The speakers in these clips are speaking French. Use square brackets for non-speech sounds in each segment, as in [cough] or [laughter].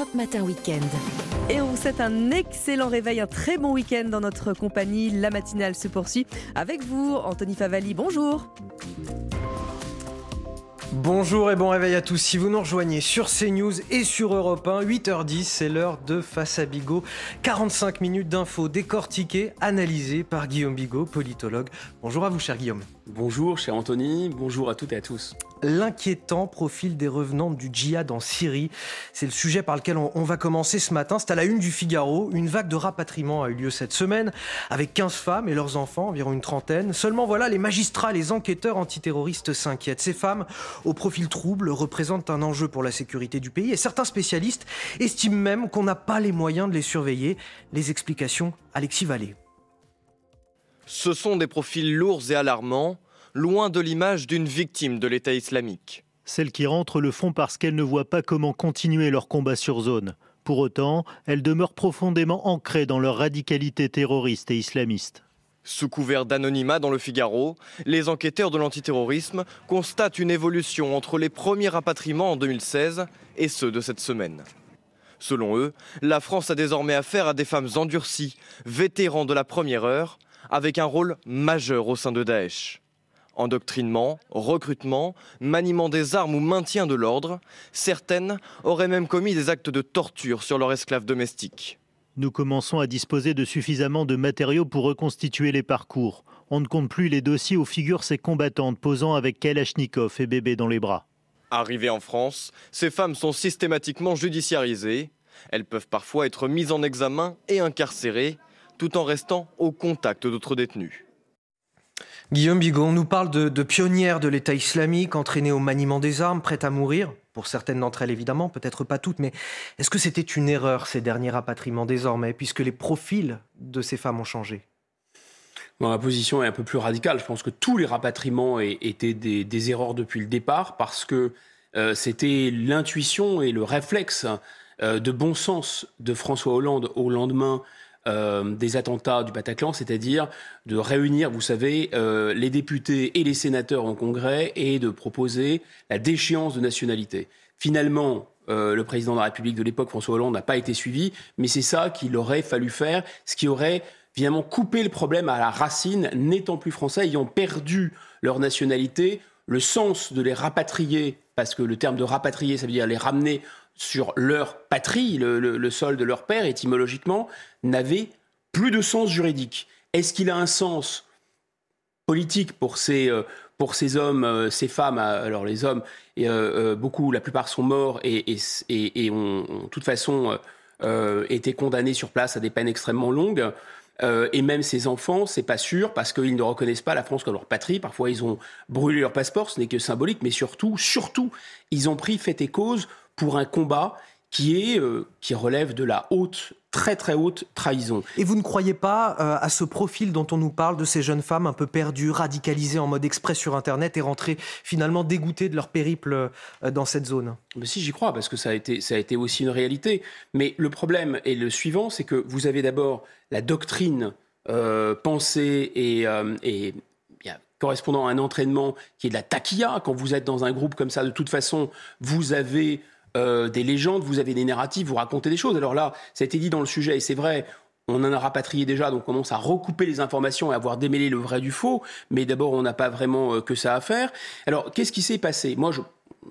Europe Matin Weekend. Et on vous souhaite un excellent réveil, un très bon week-end dans notre compagnie. La matinale se poursuit avec vous, Anthony Favali. Bonjour. Bonjour et bon réveil à tous. Si vous nous rejoignez sur CNews et sur Europe 1, 8h10, c'est l'heure de Face à Bigot. 45 minutes d'infos décortiquées, analysées par Guillaume Bigot, politologue. Bonjour à vous, cher Guillaume. Bonjour, cher Anthony. Bonjour à toutes et à tous l'inquiétant profil des revenants du djihad en Syrie. C'est le sujet par lequel on, va commencer ce matin. C'est à la une du Figaro. Une vague de rapatriement a eu lieu cette semaine avec 15 femmes et leurs enfants, environ une trentaine. Seulement voilà, les magistrats, les enquêteurs antiterroristes s'inquiètent. Ces femmes, au profil trouble, représentent un enjeu pour la sécurité du pays et certains spécialistes estiment même qu'on n'a pas les moyens de les surveiller. Les explications, Alexis Vallée. Ce sont des profils lourds et alarmants loin de l'image d'une victime de l'État islamique. Celles qui rentrent le font parce qu'elles ne voient pas comment continuer leur combat sur zone. Pour autant, elles demeurent profondément ancrées dans leur radicalité terroriste et islamiste. Sous couvert d'anonymat dans le Figaro, les enquêteurs de l'antiterrorisme constatent une évolution entre les premiers rapatriements en 2016 et ceux de cette semaine. Selon eux, la France a désormais affaire à des femmes endurcies, vétérans de la première heure, avec un rôle majeur au sein de Daesh. Endoctrinement, recrutement, maniement des armes ou maintien de l'ordre, certaines auraient même commis des actes de torture sur leurs esclaves domestiques. Nous commençons à disposer de suffisamment de matériaux pour reconstituer les parcours. On ne compte plus les dossiers où figurent ces combattantes posant avec Kalachnikov et bébé dans les bras. Arrivées en France, ces femmes sont systématiquement judiciarisées. Elles peuvent parfois être mises en examen et incarcérées, tout en restant au contact d'autres détenus. Guillaume Bigot, on nous parle de, pionnières de l'État islamique, entraînées au maniement des armes, prêtes à mourir. Pour certaines d'entre elles, évidemment, peut-être pas toutes, mais est-ce que c'était une erreur, ces derniers rapatriements désormais, puisque les profils de ces femmes ont changé? Ma position est un peu plus radicale. Je pense que tous les rapatriements étaient des, erreurs depuis le départ, parce que euh, c'était l'intuition et le réflexe euh, de bon sens de François Hollande au lendemain euh, des attentats du Bataclan, c'est-à-dire de réunir, vous savez, euh, les députés et les sénateurs en congrès et de proposer la déchéance de nationalité. Finalement, euh, le président de la République de l'époque, François Hollande, n'a pas été suivi, mais c'est ça qu'il aurait fallu faire, ce qui aurait finalement coupé le problème à la racine, n'étant plus français, ayant perdu leur nationalité, le sens de les rapatrier, parce que le terme de rapatrier, ça veut dire les ramener sur leur patrie, le, sol de leur père, étymologiquement, n'avait plus de sens juridique. Est-ce qu'il a un sens politique pour ces, euh, pour ces hommes, euh, ces femmes Alors les hommes, euh, beaucoup, la plupart sont morts et, et, ont, de toute façon été condamnés sur place à des peines extrêmement longues. et même ces enfants, c'est pas sûr parce qu'ils ne reconnaissent pas la France comme leur patrie. Parfois, ils ont brûlé leur passeport, ce n'est que symbolique, mais surtout, surtout, ils ont pris fait et cause pour un combat qui est euh, qui relève de la haute très très haute trahison. Et vous ne croyez pas euh, à ce profil dont on nous parle de ces jeunes femmes un peu perdues, radicalisées en mode express sur internet et rentrées finalement dégoûtées de leur périple euh, dans cette zone? Mais si j'y crois parce que ça a été ça a été aussi une réalité. Mais le problème est le suivant, c'est que vous avez d'abord la doctrine pensée et, et correspondant à un entraînement qui est de la taquilla. Quand vous êtes dans un groupe comme ça, de toute façon, vous avez euh, des légendes, vous avez des narratifs, vous racontez des choses. Alors là, ça a été dit dans le sujet, et c'est vrai, on en a rapatrié déjà, donc on commence à recouper les informations et à avoir démêlé le vrai du faux, mais d'abord, on n'a pas vraiment euh, que ça à faire. Alors, qu'est-ce qui s'est passé? Moi,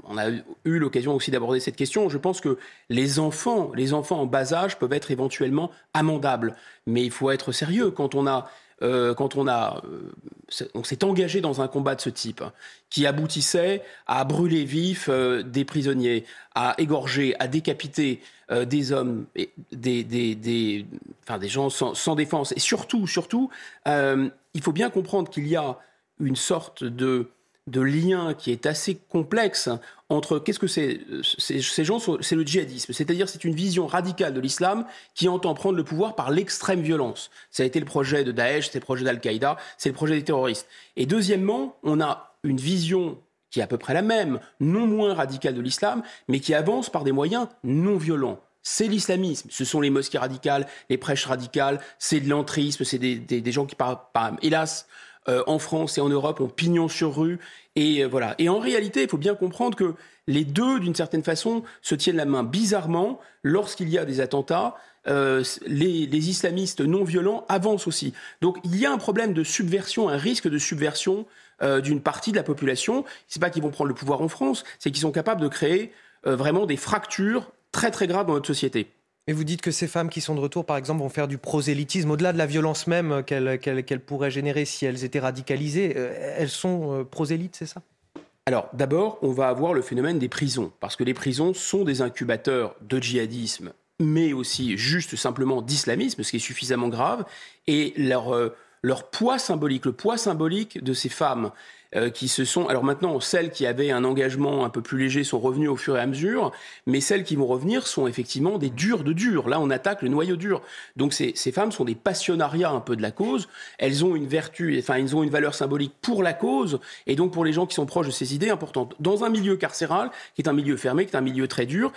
on a eu l'occasion aussi d'aborder cette question. Je pense que les enfants, les enfants en bas âge peuvent être éventuellement amendables, mais il faut être sérieux quand on a euh, quand on a, euh, on s'est engagé dans un combat de ce type, qui aboutissait à brûler vifs euh, des prisonniers, à égorger, à décapiter des hommes, des, des, des, enfin, des gens sans, sans, défense, et surtout, surtout, il faut bien comprendre qu'il y a une sorte de de lien qui est assez complexe entre qu'est-ce que c'est ces, gens c'est le djihadisme. C'est-à-dire c'est une vision radicale de l'islam qui entend prendre le pouvoir par l'extrême violence. Ça a été le projet de Daesh c'est le projet d'Al-Qaïda c'est le projet des terroristes. Et deuxièmement on a une vision qui est à peu près la même non moins radicale de l'islam mais qui avance par des moyens non violents. C'est l'islamisme. Ce sont les mosquées radicales, les prêches radicales, c'est de l'entrisme, c'est des, gens qui, par, hélas, en France et en Europe ont pignon sur rue. Et voilà. Et en réalité, il faut bien comprendre que les deux, d'une certaine façon, se tiennent la main bizarrement lorsqu'il y a des attentats. les, les, islamistes non violents avancent aussi. Donc il y a un problème de subversion, un risque de subversion d'une partie de la population. C'est pas qu'ils vont prendre le pouvoir en France, c'est qu'ils sont capables de créer vraiment des fractures très très graves dans notre société. Et vous dites que ces femmes qui sont de retour, par exemple, vont faire du prosélytisme, au-delà de la violence même qu'elles pourraient générer si elles étaient radicalisées, euh, elles sont euh, prosélytes, c'est ça? Alors d'abord, on va avoir le phénomène des prisons, parce que les prisons sont des incubateurs de djihadisme, mais aussi juste simplement d'islamisme, ce qui est suffisamment grave, et leur, euh, leur poids symbolique, le poids symbolique de ces femmes euh, qui se sont. Alors maintenant, celles qui avaient un engagement un peu plus léger sont revenues au fur et à mesure, mais celles qui vont revenir sont effectivement des durs de durs. Là, on attaque le noyau dur. Donc ces, ces femmes sont des passionnariats un peu de la cause. Elles ont une vertu, enfin, elles ont une valeur symbolique pour la cause et donc pour les gens qui sont proches de ces idées importantes. Dans un milieu carcéral, qui est un milieu fermé, qui est un milieu très dur,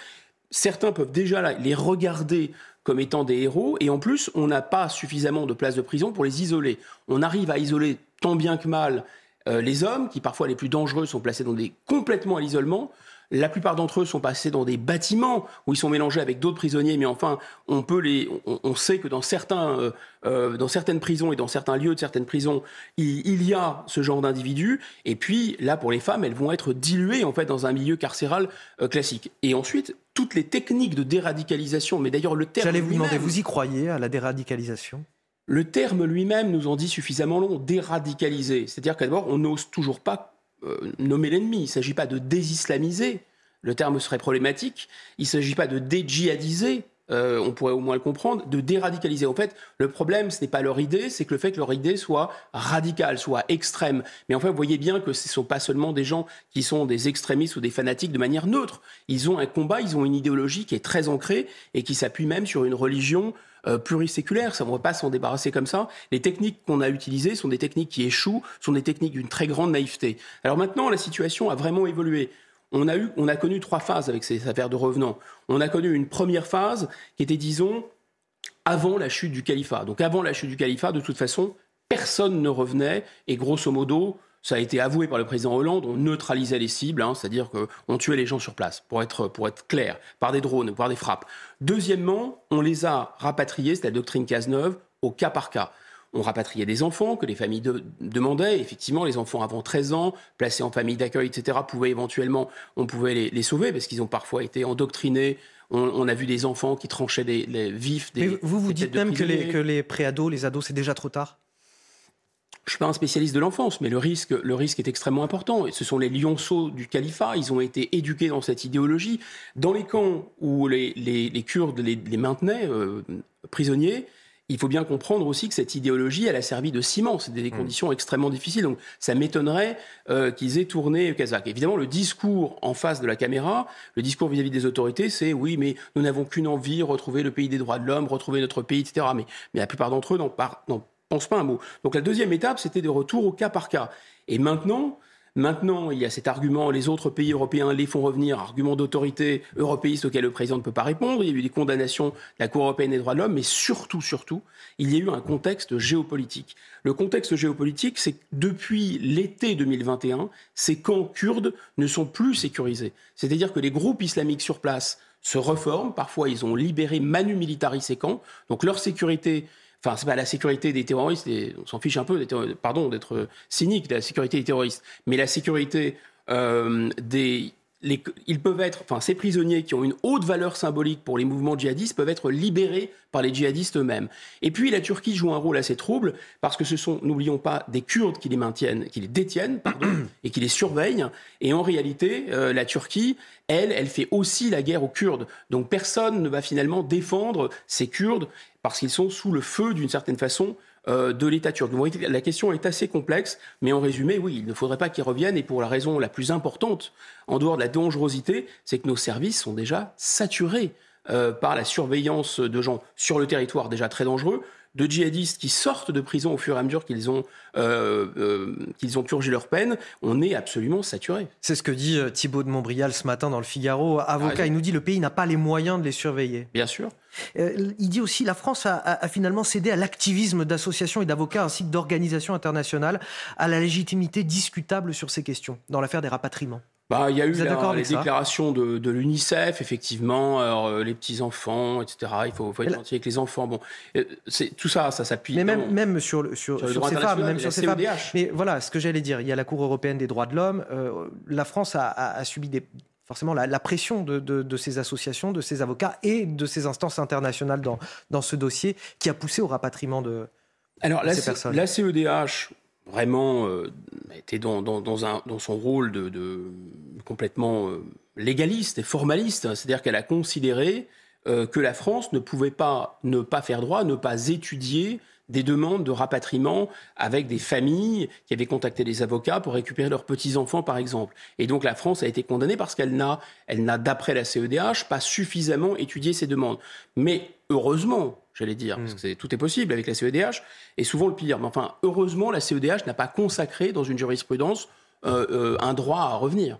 certains peuvent déjà les regarder comme étant des héros, et en plus, on n'a pas suffisamment de places de prison pour les isoler. On arrive à isoler tant bien que mal euh, les hommes, qui parfois les plus dangereux, sont placés dans des complètement à l'isolement. La plupart d'entre eux sont passés dans des bâtiments où ils sont mélangés avec d'autres prisonniers, mais enfin, on peut les, on, sait que dans certains, euh, euh, dans certaines prisons et dans certains lieux de certaines prisons, il, y a ce genre d'individus. Et puis là, pour les femmes, elles vont être diluées en fait dans un milieu carcéral classique. Et ensuite, toutes les techniques de déradicalisation, mais d'ailleurs le terme. J'allais vous demander, vous y croyez à la déradicalisation? Le terme lui-même nous en dit suffisamment long, déradicaliser. C'est-à-dire qu'à d'abord, on n'ose toujours pas euh, nommer l'ennemi. Il ne s'agit pas de désislamiser. Le terme serait problématique. Il ne s'agit pas de dédjihadiser. Euh, on pourrait au moins le comprendre, de déradicaliser. En fait, le problème, ce n'est pas leur idée, c'est que le fait que leur idée soit radicale, soit extrême. Mais enfin, vous voyez bien que ce ne sont pas seulement des gens qui sont des extrémistes ou des fanatiques de manière neutre. Ils ont un combat, ils ont une idéologie qui est très ancrée et qui s'appuie même sur une religion euh, pluriséculaire. Ça, ne va pas s'en débarrasser comme ça. Les techniques qu'on a utilisées sont des techniques qui échouent, sont des techniques d'une très grande naïveté. Alors maintenant, la situation a vraiment évolué. On a, eu, on a connu trois phases avec ces affaires de revenants. On a connu une première phase qui était, disons, avant la chute du califat. Donc avant la chute du califat, de toute façon, personne ne revenait et grosso modo, ça a été avoué par le président Hollande, on neutralisait les cibles, hein, c'est-à-dire qu'on tuait les gens sur place, pour être, pour être clair, par des drones, par des frappes. Deuxièmement, on les a rapatriés, c'est la doctrine Cazeneuve, au cas par cas. On rapatriait des enfants que les familles demandaient. Effectivement, les enfants avant 13 ans, placés en famille d'accueil, etc., pouvaient éventuellement, on pouvait les, sauver parce qu'ils ont parfois été endoctrinés. On, a vu des enfants qui tranchaient des, les vifs. Des, Mais vous vous dites même que les, que les préados, les ados, c'est déjà trop tard? Je ne suis pas un spécialiste de l'enfance, mais le risque, le risque est extrêmement important. Et ce sont les lionceaux du califat. Ils ont été éduqués dans cette idéologie. Dans les camps où les, les, Kurdes les, maintenaient euh, prisonniers, il faut bien comprendre aussi que cette idéologie, elle a servi de ciment. C'était des mmh. conditions extrêmement difficiles. Donc, ça m'étonnerait euh, qu'ils aient tourné Kazakh. Évidemment, le discours en face de la caméra, le discours vis-à-vis des autorités, c'est oui, mais nous n'avons qu'une envie, retrouver le pays des droits de l'homme, retrouver notre pays, etc. Mais, mais la plupart d'entre eux n'en pense pas un mot. Donc la deuxième étape, c'était de retour au cas par cas. Et maintenant, Maintenant, il y a cet argument, les autres pays européens les font revenir, argument d'autorité européiste auquel le président ne peut pas répondre. Il y a eu des condamnations de la Cour européenne des droits de l'homme, mais surtout, surtout, il y a eu un contexte géopolitique. Le contexte géopolitique, c'est que depuis l'été 2021, ces camps kurdes ne sont plus sécurisés. C'est-à-dire que les groupes islamiques sur place se reforment. Parfois, ils ont libéré manu militari ces camps. Donc leur sécurité Enfin, c'est pas la sécurité des terroristes, on s'en fiche un peu, pardon d'être cynique, de la sécurité des terroristes, mais la sécurité euh, des ils peuvent être, enfin, ces prisonniers qui ont une haute valeur symbolique pour les mouvements djihadistes peuvent être libérés par les djihadistes eux-mêmes. Et puis la Turquie joue un rôle assez trouble parce que ce sont, n'oublions pas, des Kurdes qui les maintiennent, qui les détiennent, pardon, [coughs] et qui les surveillent. Et en réalité, euh, la Turquie, elle, elle fait aussi la guerre aux Kurdes. Donc personne ne va finalement défendre ces Kurdes parce qu'ils sont sous le feu d'une certaine façon euh, de l'État turc. la question est assez complexe, mais en résumé, oui, il ne faudrait pas qu'ils reviennent, et pour la raison la plus importante, en dehors de la dangerosité, c'est que nos services sont déjà saturés euh, par la surveillance de gens sur le territoire déjà très dangereux, de djihadistes qui sortent de prison au fur et à mesure qu'ils ont, euh, euh, qu'ils ont purgé leur peine, on est absolument saturé. C'est ce que dit euh, Thibault de Montbrial ce matin dans le Figaro. Avocat, il nous dit le pays n'a pas les moyens de les surveiller. Bien sûr. il dit aussi la France a, a finalement cédé à l'activisme d'associations et d'avocats ainsi que d'organisations internationales, à la légitimité discutable sur ces questions dans l'affaire des rapatriements. Bah, il y a eu la, les déclarations de, de l'UNICEF, effectivement, euh, les petits enfants, etc. Il faut, faut être gentil avec les enfants. Bon, euh, c'est tout ça, ça s'appuie. Mais même, même sur, sur, sur, ces femmes, même sur ces femmes. Mais voilà, ce que j'allais dire, il y a la Cour européenne des droits de l'homme. Euh, la France a, a, subi des, forcément la, la pression de, de, de, ces associations, de ces avocats et de ces instances internationales dans, dans ce dossier, qui a poussé au rapatriement de, Alors, la, ces personnes. La CEDH, vraiment euh, était dans, dans, son rôle de, complètement euh, légaliste et formaliste, c'est-à-dire qu'elle a considéré euh, que la France ne pouvait pas ne pas faire droit, ne pas étudier des demandes de rapatriement avec des familles qui avaient contacté des avocats pour récupérer leurs petits-enfants, par exemple. Et donc la France a été condamnée parce qu'elle n'a, elle n'a, d'après la CEDH, pas suffisamment étudié ces demandes. Mais heureusement, j'allais dire, parce que tout est possible avec la CEDH, et souvent le pire. Mais enfin, heureusement, la CEDH n'a pas consacré dans une jurisprudence euh, euh, un droit à revenir.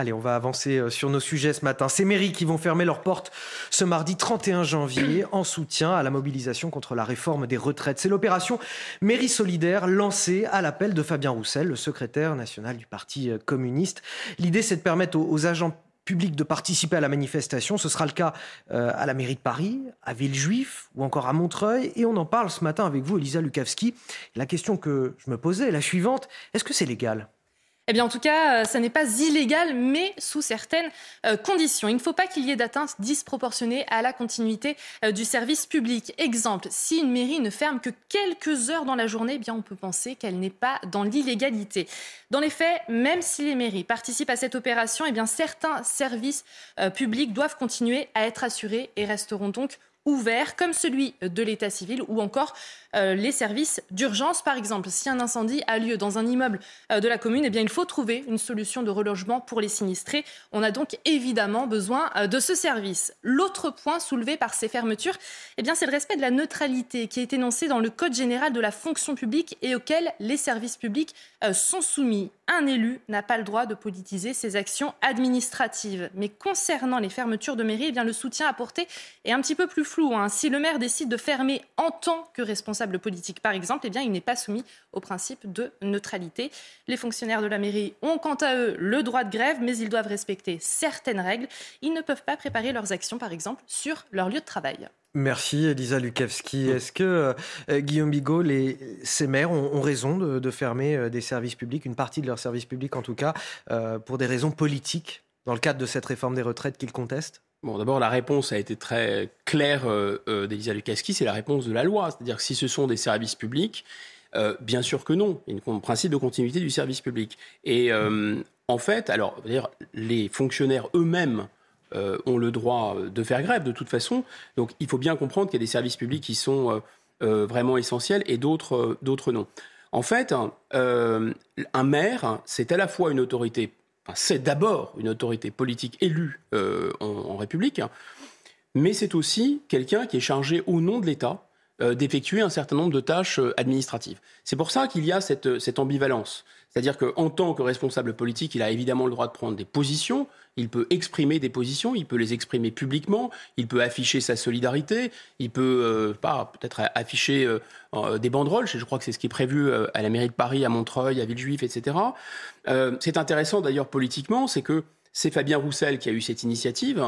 Allez, on va avancer euh, sur nos sujets ce matin. Ces mairies qui vont fermer leurs portes ce mardi 31 janvier [clears throat] en soutien à la mobilisation contre la réforme des retraites. C'est l'opération Mairie solidaire lancée à l'appel de Fabien Roussel, le secrétaire national du Parti communiste. L'idée, c'est de permettre aux, agents publics de participer à la manifestation. Ce sera le cas euh, à la mairie de Paris, à Villejuif ou encore à Montreuil. Et on en parle ce matin avec vous, Elisa Lukavski. La question que je me posais est la suivante. Est-ce que c'est légal? Eh bien, en tout cas, ça n'est pas illégal, mais sous certaines euh, conditions. Il ne faut pas qu'il y ait d'atteinte disproportionnée à la continuité euh, du service public. Exemple, si une mairie ne ferme que quelques heures dans la journée, eh bien, on peut penser qu'elle n'est pas dans l'illégalité. Dans les faits, même si les mairies participent à cette opération, eh bien, certains services euh, publics doivent continuer à être assurés et resteront donc ouverts, comme celui de l'état civil ou encore euh, les services d'urgence. Par exemple, si un incendie a lieu dans un immeuble euh, de la commune, eh bien, il faut trouver une solution de relogement pour les sinistrés. On a donc évidemment besoin euh, de ce service. L'autre point soulevé par ces fermetures, eh bien, c'est le respect de la neutralité qui est énoncé dans le Code général de la fonction publique et auquel les services publics sont soumis. Un élu n'a pas le droit de politiser ses actions administratives. Mais concernant les fermetures de mairie, eh bien, le soutien apporté est un petit peu plus flou. Hein. Si le maire décide de fermer en tant que responsable politique, par exemple, eh bien, il n'est pas soumis au principe de neutralité. Les fonctionnaires de la mairie ont quant à eux le droit de grève, mais ils doivent respecter certaines règles. Ils ne peuvent pas préparer leurs actions, par exemple, sur leur lieu de travail. Merci Elisa Lukavski. Est-ce que euh, Guillaume Bigot, les, ces maires ont, ont raison de, de, fermer euh, des services publics, une partie de leurs services publics en tout cas, euh, pour des raisons politiques dans le cadre de cette réforme des retraites qu'ils contestent? Bon, d'abord, la réponse a été très claire euh, euh, d'Elisa Lukaski, c'est la réponse de la loi. C'est-à-dire que si ce sont des services publics, euh, bien sûr que non. Il y a un principe de continuité du service public. Et en fait, alors, les fonctionnaires eux-mêmes ont le droit de faire grève de toute façon. Donc, il faut bien comprendre qu'il y a des services publics qui sont vraiment essentiels et d'autres non. En fait, un maire, c'est à la fois une autorité c'est d'abord une autorité politique élue euh, en, République, mais c'est aussi quelqu'un qui est chargé au nom de l'État euh, d'effectuer un certain nombre de tâches euh, administratives. C'est pour ça qu'il y a cette ambivalence. C'est-à-dire qu'en tant que responsable politique, il a évidemment le droit de prendre des positions, il peut exprimer des positions, il peut les exprimer publiquement, il peut afficher sa solidarité, il peut euh, peut-être afficher euh, des banderoles, je crois que c'est ce qui est prévu euh, à la mairie de Paris, à Montreuil, à Villejuif, etc. C'est intéressant d'ailleurs politiquement, c'est que c'est Fabien Roussel qui a eu cette initiative.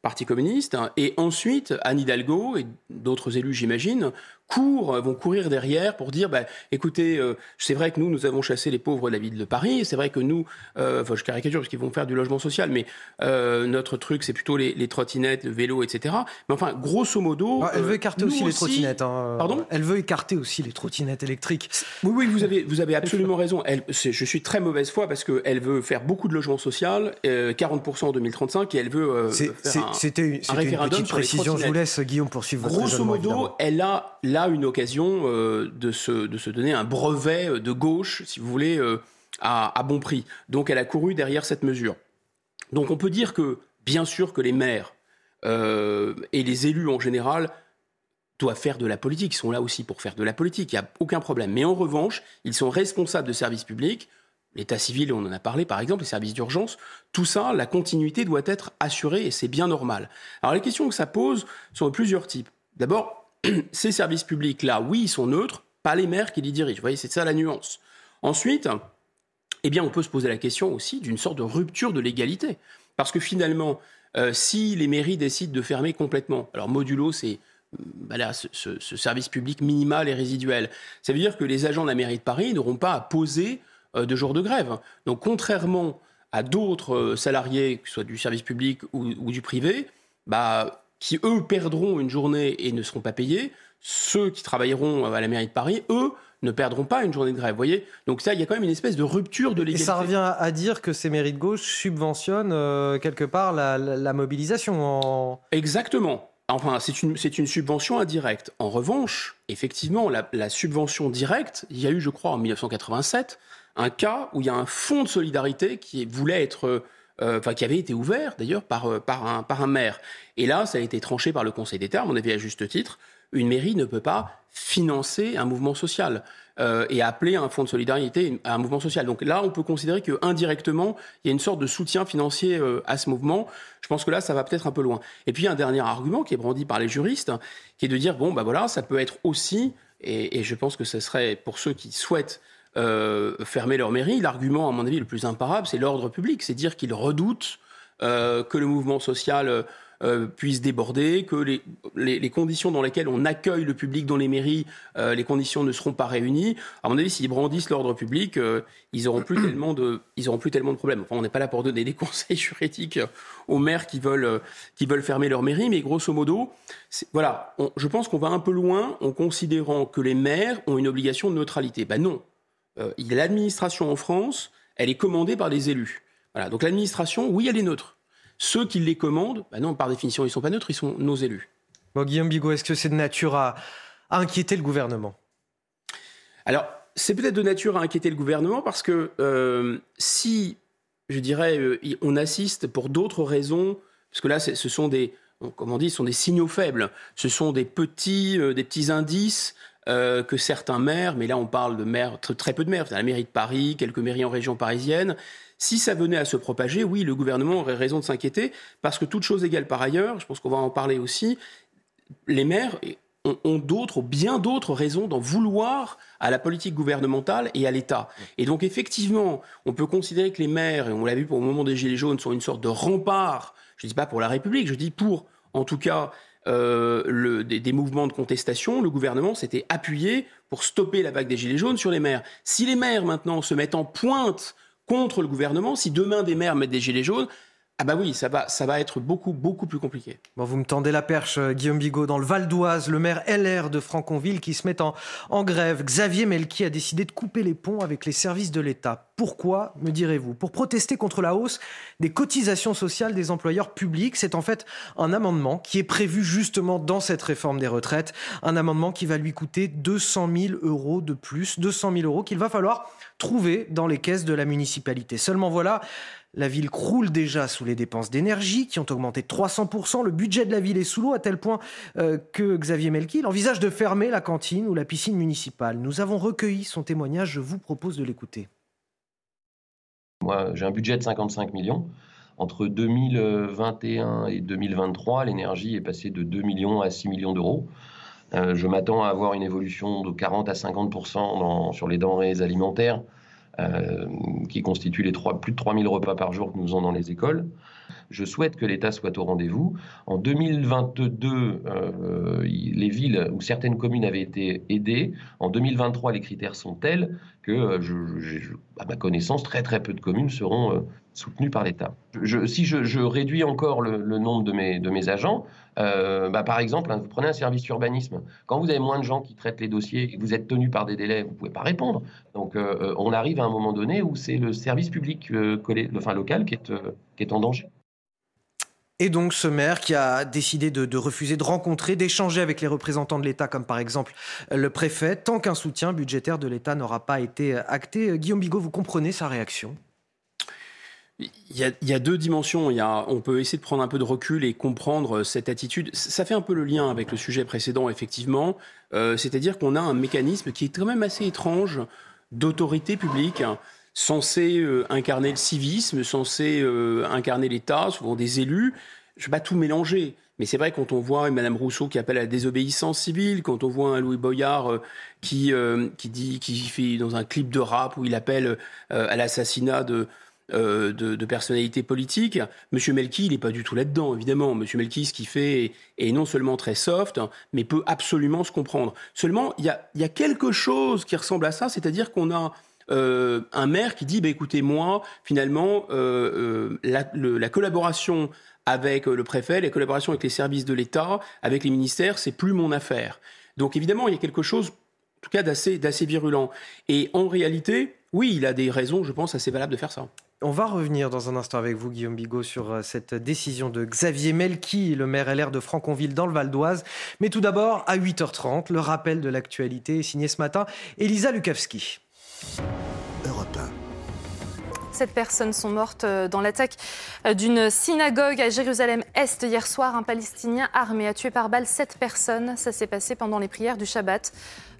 Parti communiste, et ensuite Anne Hidalgo et d'autres élus, j'imagine, courent, vont courir derrière pour dire, bah, écoutez, euh, c'est vrai que nous, nous avons chassé les pauvres de la ville de Paris, c'est vrai que nous, euh, enfin je caricature parce qu'ils vont faire du logement social, mais euh, notre truc, c'est plutôt les, les, trottinettes, le vélo, etc. Mais enfin, grosso modo... Ah, elle veut écarter aussi les trottinettes. Hein. Pardon? Elle veut écarter aussi les trottinettes électriques. Oui, oui, vous avez, vous avez absolument raison. Elle, je suis très mauvaise foi parce qu'elle veut faire beaucoup de logement social, 40% en 2035, et elle veut un, C'était une, un référendum une petite précision, je vous laisse, Guillaume, poursuivre votre Grosso modo, elle a une occasion euh, de, se, de se donner un brevet de gauche, si vous voulez, euh, à, bon prix. Donc elle a couru derrière cette mesure. Donc on peut dire que, bien sûr, que les maires euh, et les élus en général doivent faire de la politique, ils sont là aussi pour faire de la politique, il n'y a aucun problème. Mais en revanche, ils sont responsables de services publics, l'état civil, on en a parlé par exemple, les services d'urgence, tout ça, la continuité doit être assurée et c'est bien normal. Alors les questions que ça pose sont de plusieurs types. D'abord, [clears throat] ces services publics-là, oui, ils sont neutres, pas les maires qui les dirigent. Vous voyez, c'est ça la nuance. Ensuite, eh bien, on peut se poser la question aussi d'une sorte de rupture de l'égalité. Parce que finalement, euh, si les mairies décident de fermer complètement, alors modulo, c'est bah ce, service public minimal et résiduel, ça veut dire que les agents de la mairie de Paris n'auront pas à poser euh, de jours de grève. Donc, contrairement à d'autres euh, salariés, que ce soit du service public ou, ou du privé, bah, qui eux perdront une journée et ne seront pas payés, ceux qui travailleront à la mairie de Paris, eux, ne perdront pas une journée de grève. voyez Donc ça, il y a quand même une espèce de rupture de l'égalité. Et ça revient à dire que ces mairies de gauche subventionnent euh, quelque part la, mobilisation. Exactement. Enfin, c'est une, une, subvention indirecte. En revanche, effectivement, la, subvention directe, il y a eu, je crois, en 1987, un cas où il y a un fonds de solidarité qui voulait être... Euh, enfin, qui avait été ouvert d'ailleurs par, euh, par, un, par un maire. Et là, ça a été tranché par le Conseil d'État, à mon avis à juste titre, une mairie ne peut pas financer un mouvement social euh, et appeler un fonds de solidarité à un mouvement social. Donc là, on peut considérer que indirectement, il y a une sorte de soutien financier à ce mouvement. Je pense que là, ça va peut-être un peu loin. Et puis, un dernier argument qui est brandi par les juristes, qui est de dire bon, bah voilà, ça peut être aussi, et, je pense que ce serait pour ceux qui souhaitent euh, fermer leur mairie, l'argument, à mon avis, le plus imparable, c'est l'ordre public, c'est dire qu'ils redoutent que le mouvement social euh, puissent déborder, que les, conditions dans lesquelles on accueille le public dans les mairies, euh, les conditions ne seront pas réunies. À mon avis, s'ils brandissent l'ordre public, euh, ils auront plus tellement de, plus tellement de problèmes. Enfin, on n'est pas là pour donner des [laughs] conseils juridiques aux maires qui veulent, qui veulent fermer leur mairie, mais grosso modo, voilà, je pense qu'on va un peu loin en considérant que les maires ont une obligation de neutralité. Ben non, l'administration en France, elle est commandée par des élus. Voilà, donc l'administration, oui, elle est neutre. Ceux qui les commandent, bah non, par définition, ils ne sont pas neutres, ils sont nos élus. Bon, Guillaume Bigot, est-ce que c'est de nature à, inquiéter le gouvernement? Alors, c'est peut-être de nature à inquiéter le gouvernement parce que euh, si, je dirais, euh, on assiste pour d'autres raisons, parce que là, ce sont des, comment on dit, ce sont des signaux faibles, ce sont des petits, euh, des petits indices que certains maires, mais là on parle de maires, très, peu de maires, la mairie de Paris, quelques mairies en région parisienne, si ça venait à se propager, oui, le gouvernement aurait raison de s'inquiéter, parce que toute chose égale par ailleurs, je pense qu'on va en parler aussi, les maires ont, d'autres, bien d'autres raisons d'en vouloir à la politique gouvernementale et à l'État. Et donc effectivement, on peut considérer que les maires, et on l'a vu pour le moment des Gilets jaunes, sont une sorte de rempart, je ne dis pas pour la République, je dis pour, en tout cas, euh, le, des, des, mouvements de contestation, le gouvernement s'était appuyé pour stopper la vague des Gilets jaunes sur les maires. Si les maires maintenant se mettent en pointe contre le gouvernement. Si demain des maires mettent des gilets jaunes, ah bah oui, ça va, ça va être beaucoup, beaucoup plus compliqué. Bon, vous me tendez la perche, euh, Guillaume Bigot. Dans le Val d'Oise, le maire LR de Franconville qui se met en, grève. Xavier Melki a décidé de couper les ponts avec les services de l'État. Pourquoi, me direz-vous? Pour protester contre la hausse des cotisations sociales des employeurs publics. C'est en fait un amendement qui est prévu justement dans cette réforme des retraites. Un amendement qui va lui coûter 200 000 euros de plus. 200 000 euros qu'il va falloir trouver dans les caisses de la municipalité. Seulement voilà, la ville croule déjà sous les dépenses d'énergie qui ont augmenté de 300%. Le budget de la ville est sous l'eau à tel point euh, que Xavier Melki envisage de fermer la cantine ou la piscine municipale. Nous avons recueilli son témoignage, je vous propose de l'écouter. Moi, j'ai un budget de 55 millions. Entre 2021 et 2023, l'énergie est passée de 2 millions à 6 millions d'euros. Euh, je m'attends à avoir une évolution de 40 à 50% sur les denrées alimentaires. Euh, qui constituent les plus de 3000 repas par jour que nous avons dans les écoles. Je souhaite que l'État soit au rendez-vous. En 2022, euh, les villes ou certaines communes avaient été aidées. En 2023, les critères sont tels euh, à ma connaissance, très très peu de communes seront soutenues par l'État. si je, réduis encore le, nombre de mes, agents, euh, bah, par exemple, hein, vous prenez un service urbanisme. Quand vous avez moins de gens qui traitent les dossiers et que vous êtes tenu par des délais, vous ne pouvez pas répondre. Donc, euh, euh, on arrive à un moment donné où c'est le service public local qui est en danger. Et donc ce maire qui a décidé de, refuser de rencontrer, d'échanger avec les représentants de l'État, comme par exemple le préfet, tant qu'un soutien budgétaire de l'État n'aura pas été acté. Guillaume Bigot, vous comprenez sa réaction? Il y, a, deux dimensions. On peut essayer de prendre un peu de recul et comprendre cette attitude. Ça fait un peu le lien avec le sujet précédent, effectivement. Euh, c'est-à-dire qu'on a un mécanisme qui est quand même assez étrange d'autorité publique censé euh, incarner le civisme, censé euh, incarner l'État, souvent des élus. Je ne vais pas tout mélanger. Mais c'est vrai, quand on voit Madame Rousseau qui appelle à la désobéissance civile, quand on voit un Louis Boyard qui, qui, dit, qui fait dans un clip de rap où il appelle à l'assassinat de, euh, de, personnalités politiques. Monsieur Melki, il n'est pas du tout là-dedans, évidemment. Monsieur Melki, ce qu'il fait est, non seulement très soft, mais peut absolument se comprendre. Seulement, il y a, quelque chose qui ressemble à ça, c'est-à-dire qu'on a euh, un maire qui dit, bah, écoutez, moi, finalement, euh, la, collaboration avec le préfet, la collaboration avec les services de l'État, avec les ministères, c'est plus mon affaire. Donc évidemment, il y a quelque chose, en tout cas, d'assez virulent. Et en réalité, oui, il a des raisons, je pense, assez valables de faire ça. On va revenir dans un instant avec vous, Guillaume Bigot, sur euh, cette décision de Xavier Melki, le maire LR de Franconville dans le Val d'Oise. Mais tout d'abord, à 8h30, le rappel de l'actualité est signé ce matin, Elisa Lukavski. Sept personnes sont mortes euh, dans l'attaque euh, d'une synagogue à Jérusalem-Est hier soir. Un Palestinien armé a tué par balle sept personnes. Ça s'est passé pendant les prières du Shabbat.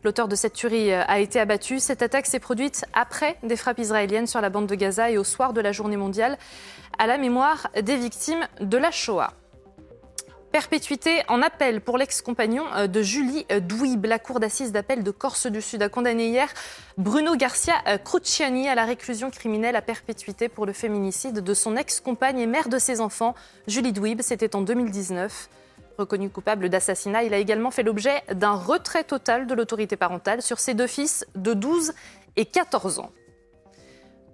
L'auteur de cette tuerie euh, a été abattu. Cette attaque s'est produite après des frappes israéliennes sur la bande de Gaza et au soir de la journée mondiale à la mémoire des victimes de la Shoah. Perpétuité en appel pour l'ex-compagnon euh, de Julie euh, Douib. La cour d'assises d'appel de Corse du Sud a condamné hier Bruno Garcia Cruciani à la réclusion criminelle à perpétuité pour le féminicide de son ex-compagne et mère de ses enfants, Julie Douib. C'était en 2019. Reconnu coupable d'assassinat, il a également fait l'objet d'un retrait total de l'autorité parentale sur ses deux fils de 12 et 14 ans.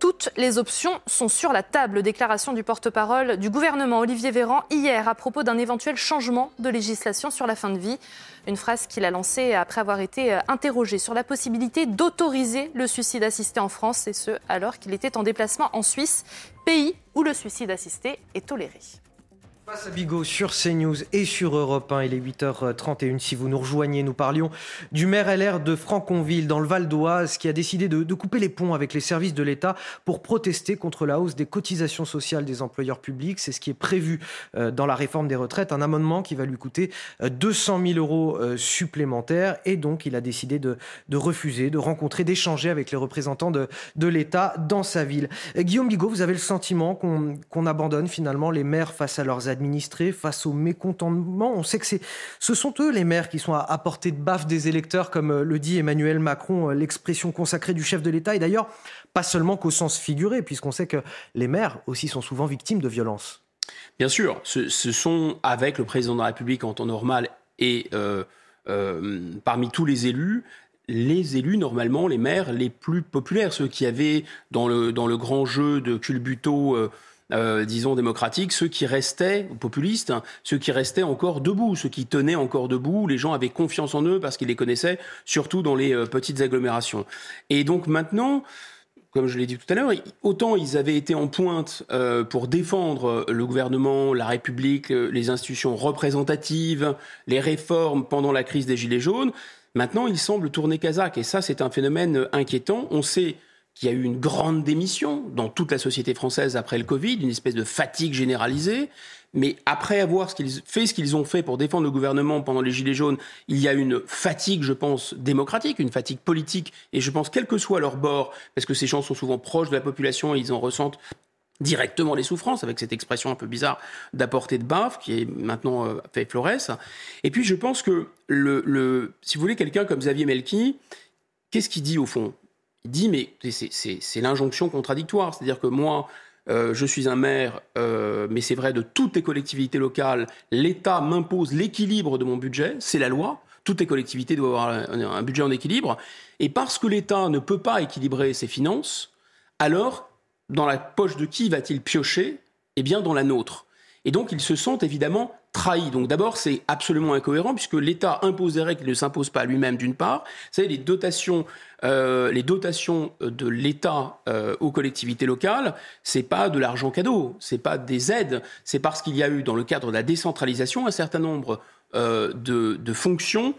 Toutes les options sont sur la table. Déclaration du porte-parole du gouvernement Olivier Véran hier à propos d'un éventuel changement de législation sur la fin de vie. Une phrase qu'il a lancée après avoir été interrogé sur la possibilité d'autoriser le suicide assisté en France, et ce alors qu'il était en déplacement en Suisse, pays où le suicide assisté est toléré. Face à Bigot sur CNews et sur Europe 1, il est 8h31. Si vous nous rejoignez, nous parlions du maire LR de Franconville dans le Val d'Oise qui a décidé de, couper les ponts avec les services de l'État pour protester contre la hausse des cotisations sociales des employeurs publics. C'est ce qui est prévu euh, dans la réforme des retraites, un amendement qui va lui coûter 200 euh, 000 euros euh, supplémentaires et donc il a décidé de, refuser, de rencontrer, d'échanger avec les représentants de, l'État dans sa ville. Guillaume Bigot, vous avez le sentiment qu'on abandonne finalement les maires face à leurs administrés face au mécontentement. On sait que ce sont eux les maires qui sont à, portée de baffe des électeurs, comme euh, le dit Emmanuel Macron, euh, l'expression consacrée du chef de l'État. Et d'ailleurs, pas seulement qu'au sens figuré, puisqu'on sait que les maires aussi sont souvent victimes de violences. Bien sûr, ce, sont avec le président de la République en temps normal et euh, parmi tous les élus, les élus, normalement, les maires les plus populaires, ceux qui avaient dans le, dans le grand jeu de culbuto euh, disons, démocratiques, ceux qui restaient, populistes, hein, ceux qui restaient encore debout, ceux qui tenaient encore debout, les gens avaient confiance en eux parce qu'ils les connaissaient, surtout dans les euh, petites agglomérations. Et donc maintenant, comme je l'ai dit tout à l'heure, autant ils avaient été en pointe euh, pour défendre le gouvernement, la République, les institutions représentatives, les réformes pendant la crise des Gilets jaunes, maintenant ils semblent tourner Kazakh. Et ça, c'est un phénomène inquiétant. On sait qu'il y a eu une grande démission dans toute la société française après le Covid, une espèce de fatigue généralisée. Mais après avoir fait ce qu'ils ont fait pour défendre le gouvernement pendant les Gilets jaunes, il y a une fatigue, je pense, démocratique, une fatigue politique, et je pense, quel que soit leur bord, parce que ces gens sont souvent proches de la population et ils en ressentent directement les souffrances, avec cette expression un peu bizarre d'apporter de baffe, qui est maintenant euh, fait florès. Et puis je pense que, si vous voulez, quelqu'un comme Xavier Melki, qu'est-ce qu'il dit au fond? Dit, mais c'est l'injonction contradictoire. C'est-à-dire que moi, euh, je suis un maire, euh, mais c'est vrai de toutes les collectivités locales, l'État m'impose l'équilibre de mon budget, c'est la loi. Toutes les collectivités doivent avoir un, budget en équilibre. Et parce que l'État ne peut pas équilibrer ses finances, alors, dans la poche de qui va-t-il piocher? Eh bien, dans la nôtre. Et donc, ils se sentent évidemment trahis. Donc, d'abord, c'est absolument incohérent puisque l'État impose des règles qu'il ne s'impose pas lui-même, d'une part. Savez, les dotations euh, les dotations de l'État euh, aux collectivités locales, c'est pas de l'argent cadeau, c'est pas des aides, c'est parce qu'il y a eu dans le cadre de la décentralisation un certain nombre euh, de, fonctions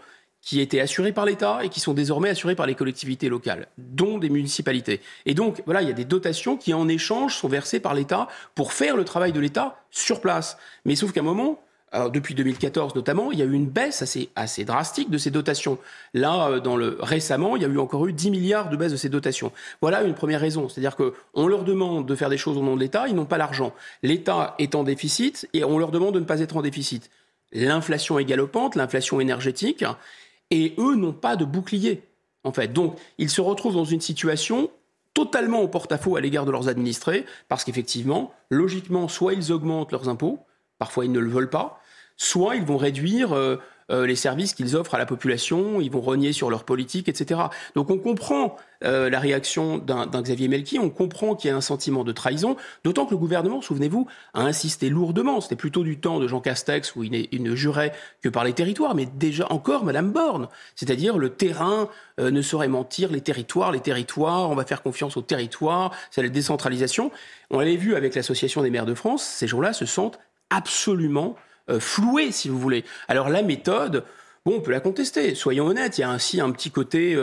qui étaient assurés par l'État et qui sont désormais assurés par les collectivités locales, dont des municipalités. Et donc, voilà, il y a des dotations qui, en échange, sont versées par l'État pour faire le travail de l'État sur place. Mais sauf qu'à un moment, depuis 2014 notamment, il y a eu une baisse assez, drastique de ces dotations. Là, euh, dans le, récemment, il y a eu encore eu 10 milliards de baisse de ces dotations. Voilà une première raison. C'est-à-dire qu'on leur demande de faire des choses au nom de l'État, ils n'ont pas l'argent. L'État est en déficit et on leur demande de ne pas être en déficit. L'inflation est galopante, l'inflation énergétique, et eux n'ont pas de bouclier, en fait. Donc, ils se retrouvent dans une situation totalement au porte-à-faux à l'égard de leurs administrés, parce qu'effectivement, logiquement, soit ils augmentent leurs impôts, parfois ils ne le veulent pas, soit ils vont réduire euh, euh, les services qu'ils offrent à la population, ils vont renier sur leur politique, etc. Donc on comprend euh, la réaction d'un Xavier Melki, on comprend qu'il y a un sentiment de trahison, d'autant que le gouvernement, souvenez-vous, a insisté lourdement. C'était plutôt du temps de Jean Castex où il, ne jurait que par les territoires, mais déjà encore Madame Borne, c'est-à-dire le terrain euh, ne saurait mentir, les territoires, les territoires, on va faire confiance aux territoires, c'est la décentralisation. On l'avait vu avec l'Association des maires de France, ces gens-là se sentent absolument floué, si vous voulez. Alors la méthode, bon, on peut la contester. Soyons honnêtes, il y a ainsi un petit côté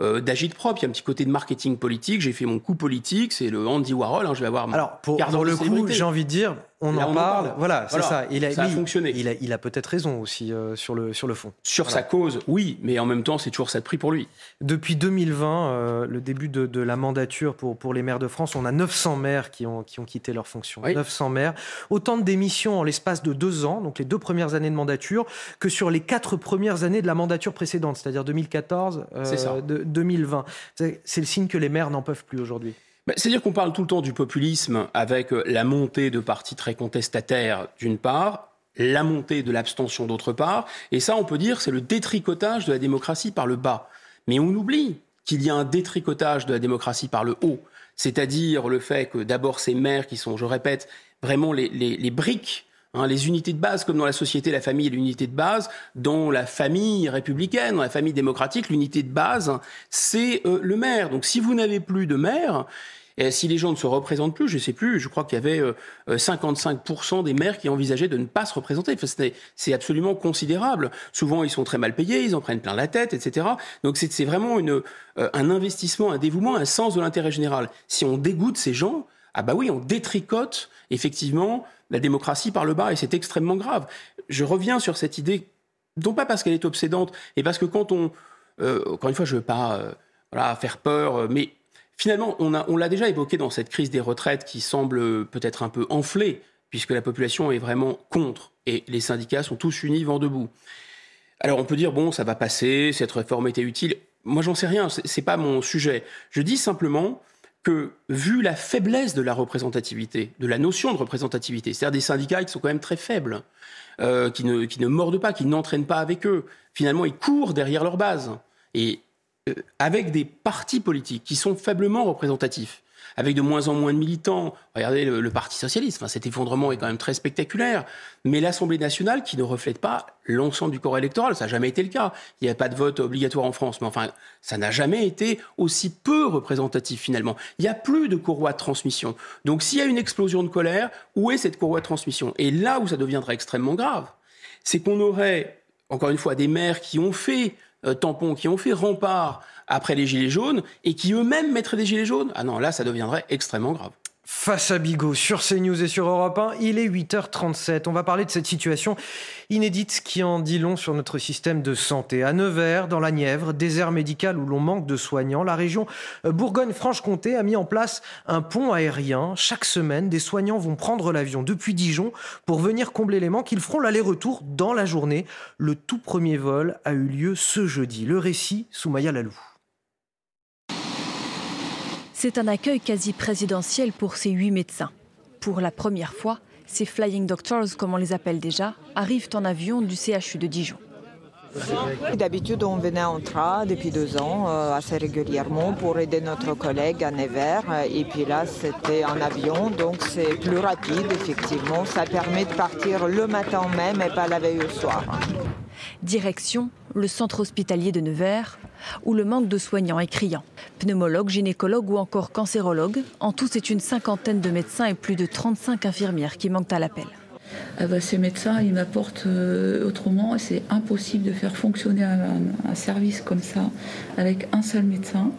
euh, d'agite propre, il y a un petit côté de marketing politique. J'ai fait mon coup politique, c'est le Andy Warhol. Hein, je vais avoir. Alors pour, pour le coup, j'ai envie de dire, on en parle. Voilà, c'est ça. Il a, ça a fonctionné. Il a, il a peut-être raison aussi euh, sur, le, sur le fond. Sur sa cause, oui, mais en même temps, c'est toujours ça de prix pour lui. Depuis 2020, euh, le début de, de, la mandature pour, pour les maires de France, on a 900 maires qui ont, qui ont quitté leur fonction. 900 maires. Autant de démissions en l'espace de deux ans, donc les deux premières années de mandature, que sur les quatre premières années de la mandature précédente, c'est-à-dire 2014, euh, de, 2020. C'est le signe que les maires n'en peuvent plus aujourd'hui. Bah, c'est-à-dire qu'on parle tout le temps du populisme avec euh, la montée de partis très contestataires d'une part, la montée de l'abstention d'autre part, et ça on peut dire c'est le détricotage de la démocratie par le bas. Mais on oublie qu'il y a un détricotage de la démocratie par le haut, c'est-à-dire le fait que d'abord ces maires qui sont, je répète, vraiment les, les briques Hein, les unités de base, comme dans la société, la famille est l'unité de base. Dans la famille républicaine, dans la famille démocratique, l'unité de base, c'est euh, le maire. Donc si vous n'avez plus de maire, et si les gens ne se représentent plus, je ne sais plus, je crois qu'il y avait 55% euh, des maires qui envisageaient de ne pas se représenter. c'est absolument considérable. Souvent, ils sont très mal payés, ils en prennent plein la tête, etc. Donc c'est vraiment une, euh, un investissement, un dévouement, un sens de l'intérêt général. Si on dégoûte ces gens, ah bah oui, on détricote effectivement la démocratie par le bas, et c'est extrêmement grave. Je reviens sur cette idée, non pas parce qu'elle est obsédante, et parce que quand on... Euh, encore une fois, je veux pas euh, faire peur, euh, mais finalement, on, on l'a déjà évoqué dans cette crise des retraites qui semble peut-être un peu enflée, puisque la population est vraiment contre, et les syndicats sont tous unis vent debout. Alors on peut dire, bon, ça va passer, cette réforme était utile. Moi, j'en sais rien, ce n'est pas mon sujet. Je dis simplement vu la faiblesse de la représentativité, de la notion de représentativité, c'est-à-dire des syndicats qui sont quand même très faibles, euh, qui, ne, qui ne mordent pas, qui n'entraînent pas avec eux, finalement, ils courent derrière leur base. Et euh, avec des partis politiques qui sont faiblement représentatifs, avec de moins en moins de militants. Regardez le, Parti socialiste, cet effondrement est quand même très spectaculaire. Mais l'Assemblée nationale qui ne reflète pas l'ensemble du corps électoral, ça n'a jamais été le cas. Il n'y a pas de vote obligatoire en France, mais enfin, ça n'a jamais été aussi peu représentatif finalement. Il n'y a plus de courroie de transmission. Donc s'il y a une explosion de colère, où est cette courroie de transmission? Et là où ça deviendra extrêmement grave, c'est qu'on aurait, encore une fois, des maires qui ont fait euh, tampon, qui ont fait rempart après les Gilets jaunes et qui eux-mêmes mettraient des Gilets jaunes, ah non, là, ça deviendrait extrêmement grave. Face à Bigot sur CNews et sur Europe 1, il est 8h37. On va parler de cette situation inédite qui en dit long sur notre système de santé. À Nevers, dans la Nièvre, désert médical où l'on manque de soignants, la région Bourgogne-Franche-Comté a mis en place un pont aérien. Chaque semaine, des soignants vont prendre l'avion depuis Dijon pour venir combler les manques. Ils feront l'aller-retour dans la journée. Le tout premier vol a eu lieu ce jeudi. Le récit, Soumaya Lalou. C'est un accueil quasi présidentiel pour ces huit médecins. Pour la première fois, ces Flying Doctors, comme on les appelle déjà, arrivent en avion du CHU de Dijon. D'habitude, on venait en train depuis deux ans, euh, assez régulièrement, pour aider notre collègue à Nevers. Et puis là, c'était en avion, donc c'est plus rapide, effectivement. Ça permet de partir le matin même et pas la veille au soir. Direction le centre hospitalier de Nevers, où le manque de soignants est criant. Pneumologues, gynécologues ou encore cancérologues, en tout c'est une cinquantaine de médecins et plus de 35 infirmières qui manquent à l'appel. Ah bah, ces médecins, ils m'apportent euh, autrement. C'est impossible de faire fonctionner un, service comme ça avec un seul médecin.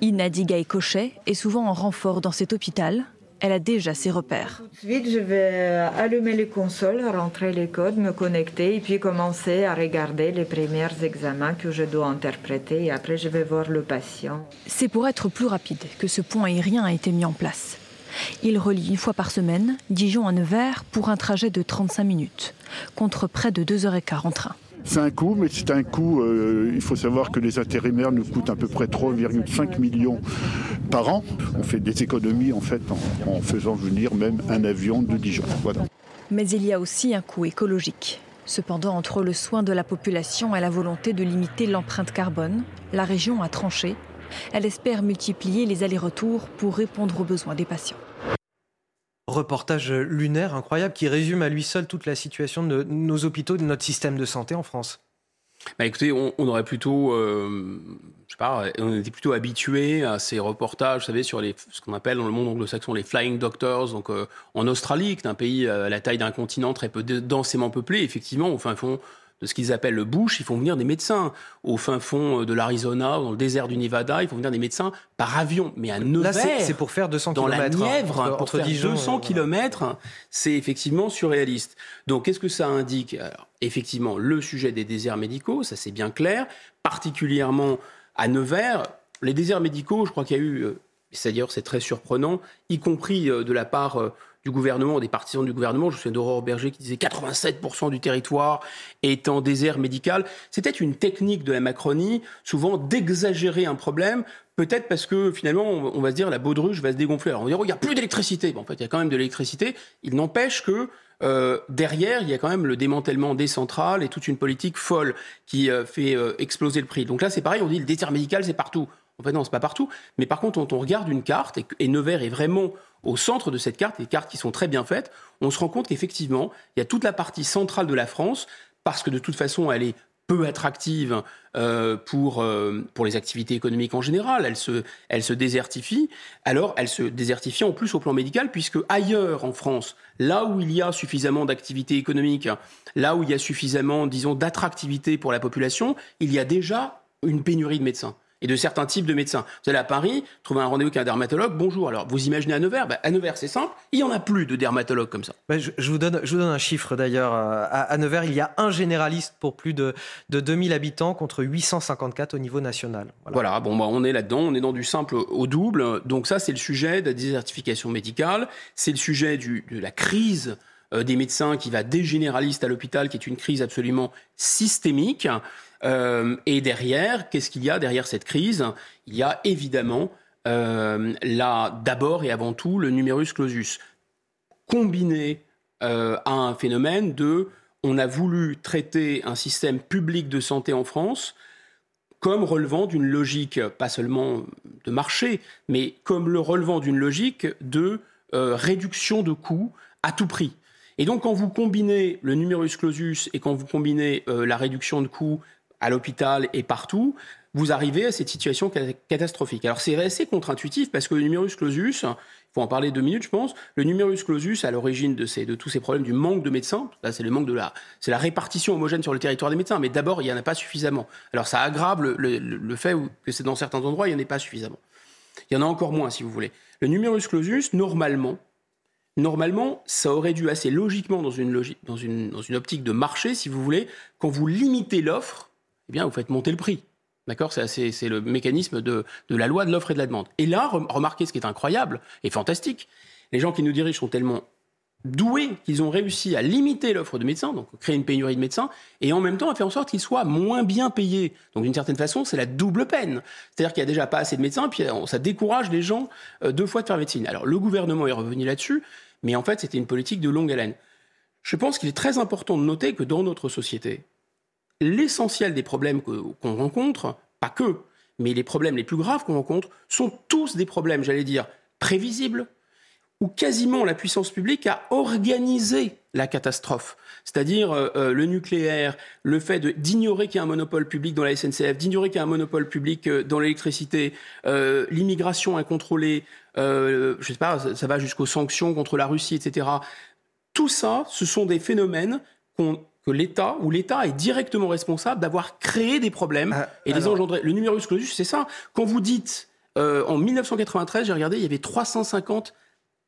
Ina Digay-Cochet est souvent en renfort dans cet hôpital. Elle a déjà ses repères. Tout de suite, je vais allumer les consoles, rentrer les codes, me connecter et puis commencer à regarder les premiers examens que je dois interpréter et après je vais voir le patient. C'est pour être plus rapide que ce point aérien a été mis en place. Il relie une fois par semaine Dijon à Nevers pour un trajet de 35 minutes, contre près de 2h15 en train. C'est un coût, mais c'est un coût. Euh, il faut savoir que les intérimaires nous coûtent à peu près 3,5 millions par an. On fait des économies en fait en, faisant venir même un avion de Dijon. Voilà. Mais il y a aussi un coût écologique. Cependant, entre le soin de la population et la volonté de limiter l'empreinte carbone, la région a tranché elle espère multiplier les allers-retours pour répondre aux besoins des patients. Reportage lunaire incroyable qui résume à lui seul toute la situation de nos hôpitaux, de notre système de santé en France. Bah écoutez, on, aurait plutôt, euh, je sais pas, on était plutôt habitué à ces reportages, vous savez, sur les, ce qu'on appelle dans le monde anglo-saxon les flying doctors, donc euh, en Australie, qui est un pays à la taille d'un continent très peu densément peuplé, effectivement, au fin fond de ce qu'ils appellent le bush, ils font venir des médecins. Au fin fond euh, de l'Arizona, dans le désert du Nevada, ils font venir des médecins par avion. Mais à Nevers, c'est pour faire 200 dans la Nièvre, entre, pour faire 200 km, c'est effectivement surréaliste. Donc, qu'est-ce que ça indique? Effectivement, le sujet des déserts médicaux, ça c'est bien clair, particulièrement à Nevers. Les déserts médicaux, je crois qu'il y a eu, euh, c'est-à-dire c'est très surprenant, y compris euh, de la part du gouvernement, des partisans du gouvernement. Je me souviens d'Aurore Berger qui disait 87% du territoire est en désert médical. C'était une technique de la Macronie, souvent d'exagérer un problème, peut-être parce que finalement, on va se dire la baudruche va se dégonfler. Alors on va oh, il n'y a plus d'électricité. Bon, en fait, il y a quand même de l'électricité. Il n'empêche que euh, derrière, il y a quand même le démantèlement des centrales et toute une politique folle qui euh, fait euh, exploser le prix. Donc là, c'est pareil, on dit le désert médical, c'est partout. En fait, non, c'est pas partout. Mais par contre, quand on regarde une carte, et, et Nevers est vraiment au centre de cette carte, des cartes qui sont très bien faites, on se rend compte qu'effectivement, il y a toute la partie centrale de la France, parce que de toute façon, elle est peu attractive euh, pour, euh, pour les activités économiques en général. Elle se, elle se désertifie. Alors, elle se désertifie en plus au plan médical, puisque ailleurs en France, là où il y a suffisamment d'activités économiques, là où il y a suffisamment, disons, d'attractivité pour la population, il y a déjà une pénurie de médecins et de certains types de médecins. Vous allez à Paris, trouver un rendez-vous avec un dermatologue, bonjour. Alors, vous imaginez à Nevers? Bah, À Nevers, c'est simple, il n'y en a plus de dermatologues comme ça. Bah, je, vous donne, je vous donne un chiffre d'ailleurs. Euh, à, Nevers, il y a un généraliste pour plus de, de 2000 habitants contre 854 au niveau national. Voilà, bon, bah, on est là-dedans, on est dans du simple au double. Donc ça, c'est le sujet de la désertification médicale, c'est le sujet du, de la crise euh, des médecins qui va des généralistes à l'hôpital, qui est une crise absolument systémique. Euh, et derrière, qu'est-ce qu'il y a derrière cette crise? Il y a évidemment euh, là, d'abord et avant tout, le numerus clausus, combiné euh, à un phénomène de on a voulu traiter un système public de santé en France comme relevant d'une logique, pas seulement de marché, mais comme le relevant d'une logique de réduction de coûts à tout prix. Et donc, quand vous combinez le numerus clausus et quand vous combinez la réduction de coûts à l'hôpital et partout, vous arrivez à cette situation catastrophique. Alors c'est assez contre-intuitif parce que le numerus clausus, il faut en parler deux minutes je pense, le numerus clausus à l'origine de, tous ces problèmes du manque de médecins, là c'est le manque de la, la répartition homogène sur le territoire des médecins, mais d'abord il n'y en a pas suffisamment. Alors ça aggrave le, fait que c'est dans certains endroits il n'y en a pas suffisamment. Il y en a encore moins si vous voulez. Le numerus clausus, normalement, Normalement, ça aurait dû assez logiquement, dans une, dans, une, dans une optique de marché, si vous voulez, quand vous limitez l'offre, eh bien, vous faites monter le prix. D'accord? C'est le mécanisme de, la loi de l'offre et de la demande. Et là, remarquez ce qui est incroyable et fantastique. Les gens qui nous dirigent sont tellement doués qu'ils ont réussi à limiter l'offre de médecins, donc créer une pénurie de médecins, et en même temps à faire en sorte qu'ils soient moins bien payés. Donc d'une certaine façon, c'est la double peine. C'est-à-dire qu'il n'y a déjà pas assez de médecins, puis ça décourage les gens euh, deux fois de faire médecine. Alors le gouvernement est revenu là-dessus, mais en fait c'était une politique de longue haleine. Je pense qu'il est très important de noter que dans notre société, l'essentiel des problèmes qu'on rencontre, pas que, mais les problèmes les plus graves qu'on rencontre, sont tous des problèmes, j'allais dire, prévisibles, où quasiment la puissance publique a organisé la catastrophe. C'est-à-dire euh, euh, le nucléaire, le fait d'ignorer qu'il y a un monopole public dans la SNCF, d'ignorer qu'il y a un monopole public euh, dans l'électricité, l'immigration incontrôlée, je sais pas, ça va jusqu'aux sanctions contre la Russie, etc Tout ça, ce sont des phénomènes que l'État, où l'État est directement responsable d'avoir créé des problèmes ah, et les engendrer. Le numerus clausus, c'est ça. Quand vous dites, euh, en 1993, j'ai regardé, il y avait 350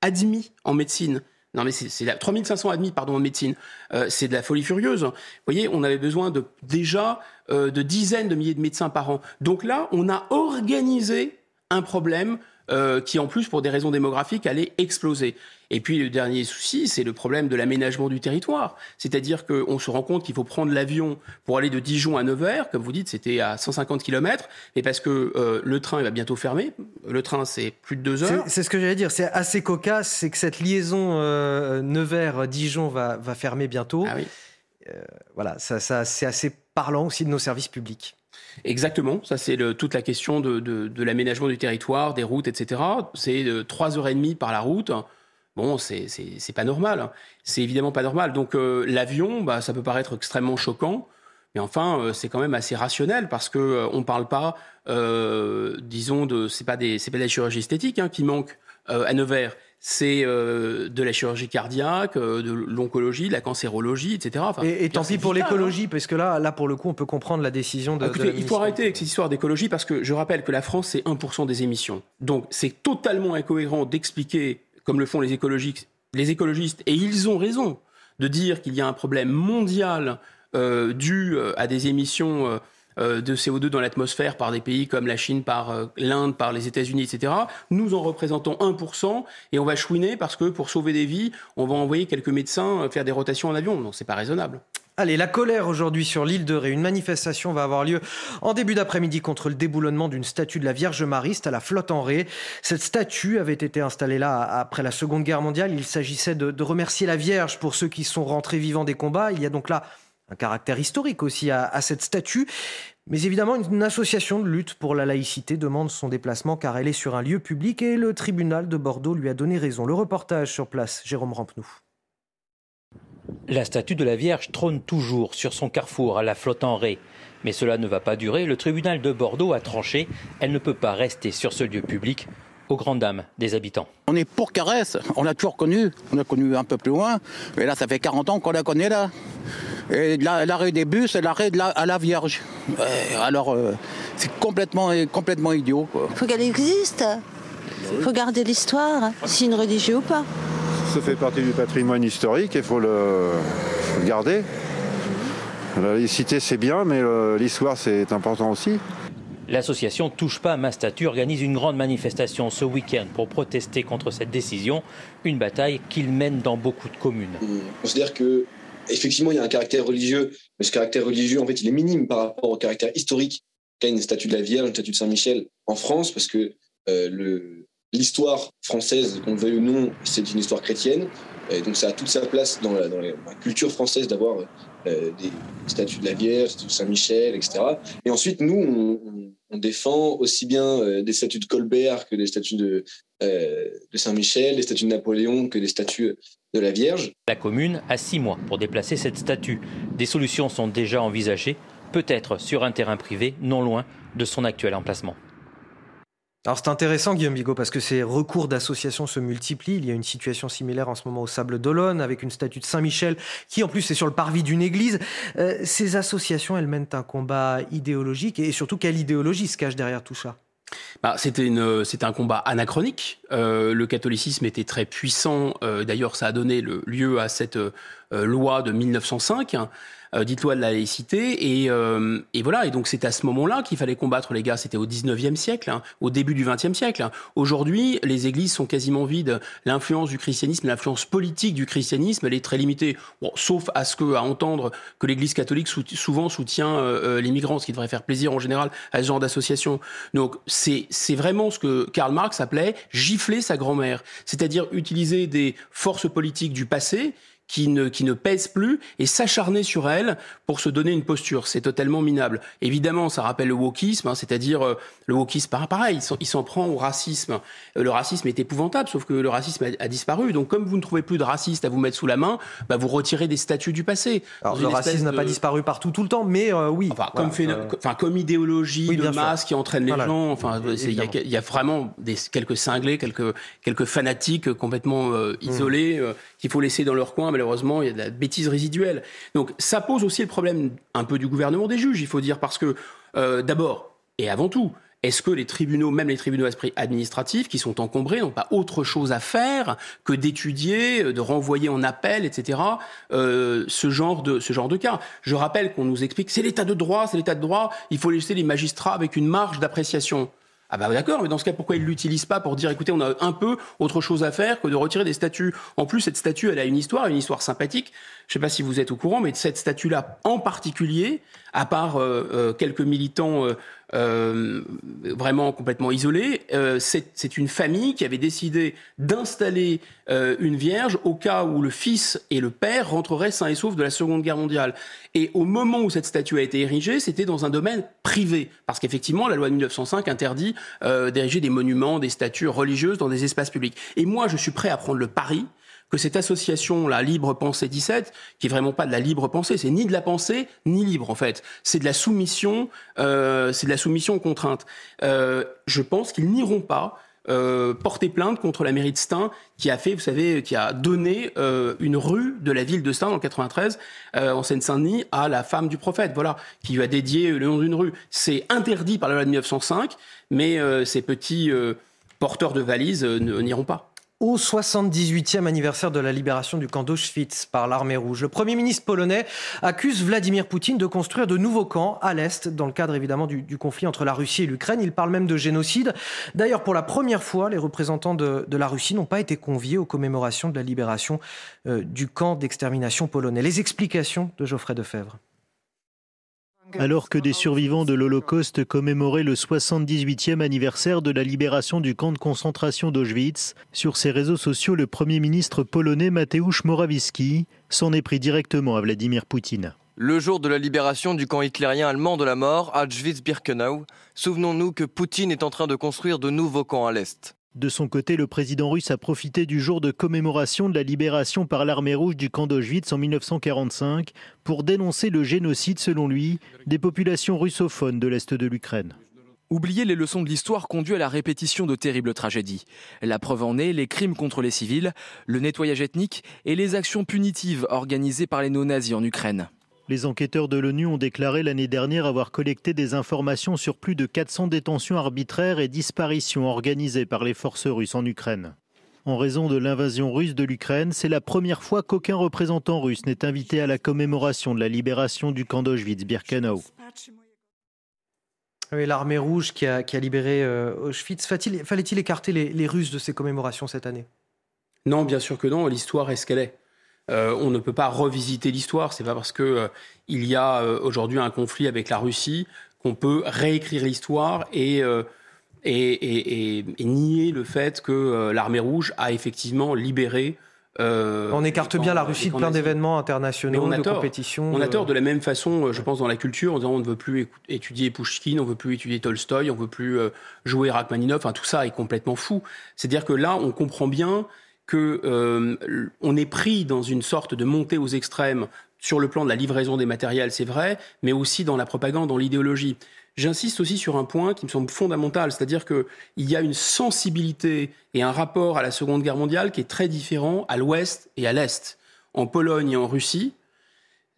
admis en médecine. Non, mais c'est 3500 admis, pardon, en médecine. Euh, c'est de la folie furieuse. Vous voyez, on avait besoin de déjà euh, de dizaines de milliers de médecins par an. Donc là, on a organisé un problème euh, qui en plus, pour des raisons démographiques, allait exploser. Et puis le dernier souci, c'est le problème de l'aménagement du territoire. C'est-à-dire qu'on se rend compte qu'il faut prendre l'avion pour aller de Dijon à Nevers, comme vous dites, c'était à 150 km, et parce que euh, le train il va bientôt fermer. Le train, c'est plus de deux heures. C'est ce que j'allais dire, c'est assez cocasse, c'est que cette liaison euh, Nevers-Dijon va, va, fermer bientôt. Ah oui. voilà, ça, ça c'est assez parlant aussi de nos services publics. Exactement, ça c'est toute la question de, l'aménagement du territoire, des routes, etc. C'est euh, trois heures et demie par la route. Bon, c'est pas normal. Hein. C'est évidemment pas normal. Donc euh, l'avion, bah, ça peut paraître extrêmement choquant, mais enfin euh, c'est quand même assez rationnel parce que on parle pas, disons, de c'est pas des c'est pas de la chirurgie esthétique hein, qui manque à Nevers c'est euh, de la chirurgie cardiaque, euh, de l'oncologie, de la cancérologie, etc. et, tant pis pour l'écologie, parce que là, là, pour le coup, on peut comprendre la décision de. il faut arrêter avec cette histoire d'écologie, parce que je rappelle que la France, c'est 1% des émissions. Donc, c'est totalement incohérent d'expliquer, comme le font les écologistes, les écologistes, et ils ont raison, de dire qu'il y a un problème mondial euh, dû à des émissions de CO2 dans l'atmosphère par des pays comme la Chine, par euh, l'Inde, par les États-Unis, etc. Nous en représentons 1% et on va chouiner parce que pour sauver des vies, on va envoyer quelques médecins euh, faire des rotations en avion. Non, c'est pas raisonnable. Allez, la colère aujourd'hui sur l'île de Ré. Une manifestation va avoir lieu en début d'après-midi contre le déboulonnement d'une statue de la Vierge Mariste à la flotte en Ré. Cette statue avait été installée là après la Seconde Guerre mondiale. Il s'agissait de, de remercier la Vierge pour ceux qui sont rentrés vivants des combats. Il y a donc là un caractère historique aussi à, cette statue. Mais évidemment, une association de lutte pour la laïcité demande son déplacement car elle est sur un lieu public et le tribunal de Bordeaux lui a donné raison. Le reportage sur place, Jérôme Rampenou. La statue de la Vierge trône toujours sur son carrefour à la flotte en Ré. Mais cela ne va pas durer. Le tribunal de Bordeaux a tranché. Elle ne peut pas rester sur ce lieu public aux grandes dames des habitants. On est pour Caresse, on l'a toujours connu, on l'a connu un peu plus loin, mais là ça fait 40 ans qu'on la connaît là. Et l'arrêt des bus, c'est l'arrêt la, à la Vierge. alors euh, c'est complètement, complètement idiot. Il faut qu'elle existe, il faut garder l'histoire, si une religion ou pas. Ça fait partie du patrimoine historique, il faut le, garder. La laïcité c'est bien, mais l'histoire c'est important aussi. L'association Touche pas à ma statue organise une grande manifestation ce week-end pour protester contre cette décision, une bataille qu'il mène dans beaucoup de communes. On considère que effectivement il y a un caractère religieux, mais ce caractère religieux en fait il est minime par rapport au caractère historique qu'a une statue de la Vierge, une statue de Saint-Michel en France, parce que euh, l'histoire française, qu'on le veuille ou non, c'est une histoire chrétienne. Et donc ça a toute sa place dans la, culture française d'avoir euh, des statues de la Vierge, de Saint-Michel, etc. Et ensuite, nous, on, défend aussi bien euh, des statues de Colbert que des statues de, euh, de Saint-Michel, des statues de Napoléon que des statues de la Vierge. La commune a six mois pour déplacer cette statue. Des solutions sont déjà envisagées, peut-être sur un terrain privé non loin de son actuel emplacement. Alors c'est intéressant Guillaume Bigot parce que ces recours d'associations se multiplient. Il y a une situation similaire en ce moment au Sable d'Olonne avec une statue de Saint-Michel qui en plus est sur le parvis d'une église. Euh, ces associations, elles mènent un combat idéologique et surtout quelle idéologie se cache derrière tout ça? Bah, c'était, un combat anachronique. Euh, le catholicisme était très puissant. Euh, d'ailleurs, ça a donné le, lieu à cette loi de 1905 euh, dites-loi de la laïcité. Et, euh, et, voilà, et donc c'est à ce moment-là qu'il fallait combattre les gars. C'était au 19e siècle, hein, au début du 20e siècle. Hein. Aujourd'hui, les églises sont quasiment vides. L'influence du christianisme, l'influence politique du christianisme, elle est très limitée. Bon, sauf à ce que, à entendre que l'Église catholique souvent soutient euh, les migrants, ce qui devrait faire plaisir en général à ce genre d'association. Donc c'est vraiment ce que Karl Marx appelait gifler sa grand-mère, c'est-à-dire utiliser des forces politiques du passé qui ne, qui ne pèse plus et s'acharner sur elle pour se donner une posture. C'est totalement minable. Évidemment, ça rappelle le wokisme, hein, c'est-à-dire euh, le wokisme, pareil, il s'en prend au racisme. Euh, le racisme est épouvantable, sauf que le racisme a, disparu. Donc, comme vous ne trouvez plus de racistes à vous mettre sous la main, bah, vous retirez des statuts du passé. Alors, le racisme n'a pas disparu partout tout le temps, mais euh, oui. Enfin, comme, enfin, comme idéologie de masse qui entraîne les gens. Enfin, il y, y, a vraiment des, quelques cinglés, quelques, quelques fanatiques complètement mmh. isolés qu'il faut laisser dans leur coin malheureusement, il y a de la bêtise résiduelle. Donc ça pose aussi le problème un peu du gouvernement des juges, il faut dire, parce que euh, d'abord et avant tout, est-ce que les tribunaux, même les tribunaux administratifs qui sont encombrés, n'ont pas autre chose à faire que d'étudier, de renvoyer en appel, etc. Euh, ce genre de ce genre de cas? Je rappelle qu'on nous explique c'est l'état de droit, c'est l'état de droit. Il faut laisser les magistrats avec une marge d'appréciation. Ah bah d'accord, mais dans ce cas, pourquoi ils ne l'utilisent pas pour dire, écoutez, on a un peu autre chose à faire que de retirer des statuts? En plus, cette statue, elle a une histoire, une histoire sympathique. Je ne sais pas si vous êtes au courant, mais cette statue-là en particulier, à part euh, euh, quelques militants euh, vraiment complètement isolés, c'est une famille qui avait décidé d'installer une vierge au cas où le fils et le père rentreraient sains et saufs de la Seconde Guerre mondiale. Et au moment où cette statue a été érigée, c'était dans un domaine privé, parce qu'effectivement, la loi de 1905 interdit d'ériger des monuments, des statues religieuses dans des espaces publics. Et moi, je suis prêt à prendre le pari que cette association, la Libre Pensée 17, qui est vraiment pas de la libre pensée, c'est ni de la pensée ni libre en fait, c'est de la soumission, euh, c'est de la soumission aux contraintes. Euh, je pense qu'ils n'iront pas euh, porter plainte contre la mairie de Stein qui a fait, vous savez, qui a donné une rue de la ville de Stein en 93 euh, en Seine-Saint-Denis à la femme du prophète, voilà, qui lui a dédié le nom d'une rue. C'est interdit par la loi de 1905, mais ces petits porteurs de valises n'iront pas au 78e anniversaire de la libération du camp d'Auschwitz par l'armée rouge. Le Premier ministre polonais accuse Vladimir Poutine de construire de nouveaux camps à l'Est, dans le cadre évidemment du, conflit entre la Russie et l'Ukraine. Il parle même de génocide. D'ailleurs, pour la première fois, les représentants de, de la Russie n'ont pas été conviés aux commémorations de la libération euh, du camp d'extermination polonais. Les explications de Geoffrey Defebvre. Alors que des survivants de l'Holocauste commémoraient le 78e anniversaire de la libération du camp de concentration d'Auschwitz, sur ses réseaux sociaux, le Premier ministre polonais Mateusz Morawiecki s'en est pris directement à Vladimir Poutine. Le jour de la libération du camp hitlérien allemand de la mort, Auschwitz-Birkenau, souvenons-nous que Poutine est en train de construire de nouveaux camps à l'Est. De son côté, le président russe a profité du jour de commémoration de la libération par l'armée rouge du camp d'Auschwitz en 1945 pour dénoncer le génocide, selon lui, des populations russophones de l'Est de l'Ukraine. Oublier les leçons de l'histoire conduit à la répétition de terribles tragédies. La preuve en est les crimes contre les civils, le nettoyage ethnique et les actions punitives organisées par les néo-nazis en Ukraine. Les enquêteurs de l'ONU ont déclaré l'année dernière avoir collecté des informations sur plus de 400 détentions arbitraires et disparitions organisées par les forces russes en Ukraine. En raison de l'invasion russe de l'Ukraine, c'est la première fois qu'aucun représentant russe n'est invité à la commémoration de la libération du camp d'Auschwitz-Birkenau. Oui, l'armée rouge qui a, qui a libéré euh, Auschwitz, fallait-il écarter les, les Russes de ces commémorations cette année? Non, bien sûr que non. L'histoire est ce qu'elle est. Euh, on ne peut pas revisiter l'histoire. C'est pas parce que euh, il y a euh, aujourd'hui un conflit avec la Russie qu'on peut réécrire l'histoire et, et, et, et, nier le fait que l'armée rouge a effectivement libéré. on écarte bien la Russie de plein d'événements internationaux, de tort. compétitions. On a tort de la même façon, je pense, dans la culture, en disant on ne veut plus étudier Pushkin, on ne veut plus étudier Tolstoï, on ne veut plus jouer Rachmaninov. Enfin, tout ça est complètement fou. C'est-à-dire que là, on comprend bien que euh, est pris dans une sorte de montée aux extrêmes sur le plan de la livraison des matériels, c'est vrai, mais aussi dans la propagande, dans l'idéologie. J'insiste aussi sur un point qui me semble fondamental, c'est-à-dire qu'il y a une sensibilité et un rapport à la Seconde Guerre mondiale qui est très différent à l'Ouest et à l'Est. En Pologne et en Russie,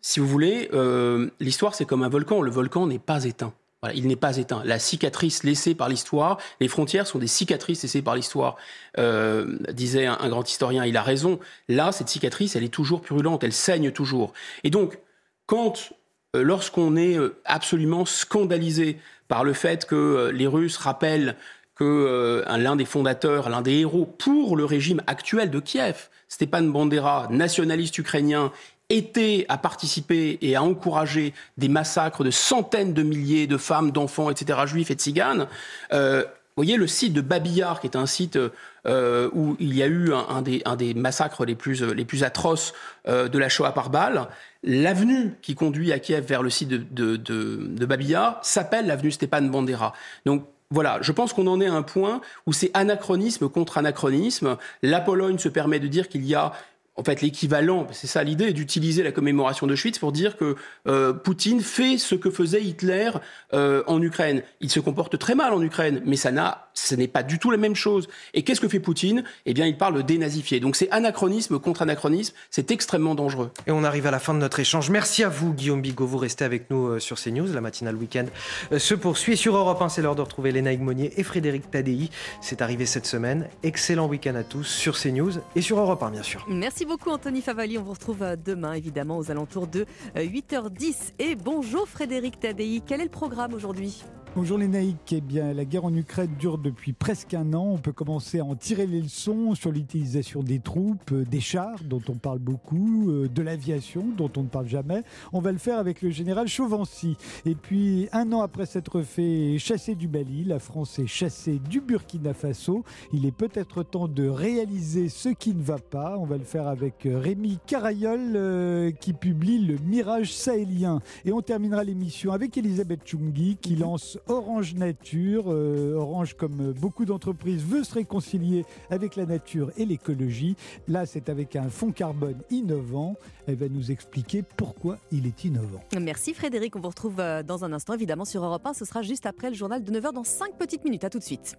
si vous voulez, euh, l'histoire c'est comme un volcan, le volcan n'est pas éteint. Il n'est pas éteint. La cicatrice laissée par l'histoire, les frontières sont des cicatrices laissées par l'histoire, euh, disait un, grand historien. Il a raison. Là, cette cicatrice, elle est toujours purulente, elle saigne toujours. Et donc, quand, euh, lorsqu'on est euh, absolument scandalisé par le fait que les Russes rappellent que l'un des fondateurs, l'un des héros pour le régime actuel de Kiev, Stepan Bandera, nationaliste ukrainien, était à participer et à encourager des massacres de centaines de milliers de femmes, d'enfants, etc., juifs et de tziganes. Euh, vous voyez le site de Babillard, qui est un site euh, où il y a eu un, des, massacres les plus, plus atroces euh, de la Shoah par balle. L'avenue qui conduit à Kiev vers le site de, de, de, Babillard s'appelle l'avenue Stepan Bandera. Donc voilà, je pense qu'on en est à un point où c'est anachronisme contre anachronisme. La Pologne se permet de dire qu'il y a en fait l'équivalent, c'est ça l'idée, d'utiliser la commémoration d'Auschwitz pour dire que euh, Poutine fait ce que faisait Hitler euh, en Ukraine. Il se comporte très mal en Ukraine, mais ça n'a ce n'est pas du tout la même chose. Et qu'est-ce que fait Poutine? Eh bien, il parle de dénazifier. Donc c'est anachronisme contre anachronisme, c'est extrêmement dangereux. Et on arrive à la fin de notre échange. Merci à vous, Guillaume Bigot. Vous restez avec nous euh, sur CNews. La matinale week-end euh, se poursuit. Sur Europe 1, c'est l'heure de retrouver Léna Monnier et Frédéric Tadei. C'est arrivé cette semaine. Excellent week-end à tous sur CNews et sur Europe 1, bien sûr. Merci beaucoup, Anthony Favali. On vous retrouve euh, demain, évidemment, aux alentours de 8h10. Et bonjour, Frédéric Tadei. Quel est le programme aujourd'hui? Bonjour les naïcs, eh bien la guerre en Ukraine dure depuis presque un an. On peut commencer à en tirer les leçons sur l'utilisation des troupes, euh, des chars dont on parle beaucoup, euh, de l'aviation dont on ne parle jamais. On va le faire avec le général Chauvency. Et puis un an après s'être fait chasser du Mali, la France est chassée du Burkina Faso. Il est peut-être temps de réaliser ce qui ne va pas. On va le faire avec euh, Rémi Carayol qui publie le Mirage sahélien. Et on terminera l'émission avec Elisabeth Chungi qui lance Orange Nature. Euh, Orange, comme beaucoup d'entreprises, veut se réconcilier avec la nature et l'écologie. Là, c'est avec un fonds carbone innovant. Elle va nous expliquer pourquoi il est innovant. Merci Frédéric. On vous retrouve euh, dans un instant, évidemment, sur Europe 1. Ce sera juste après le journal de 9h dans 5 petites minutes. À tout de suite.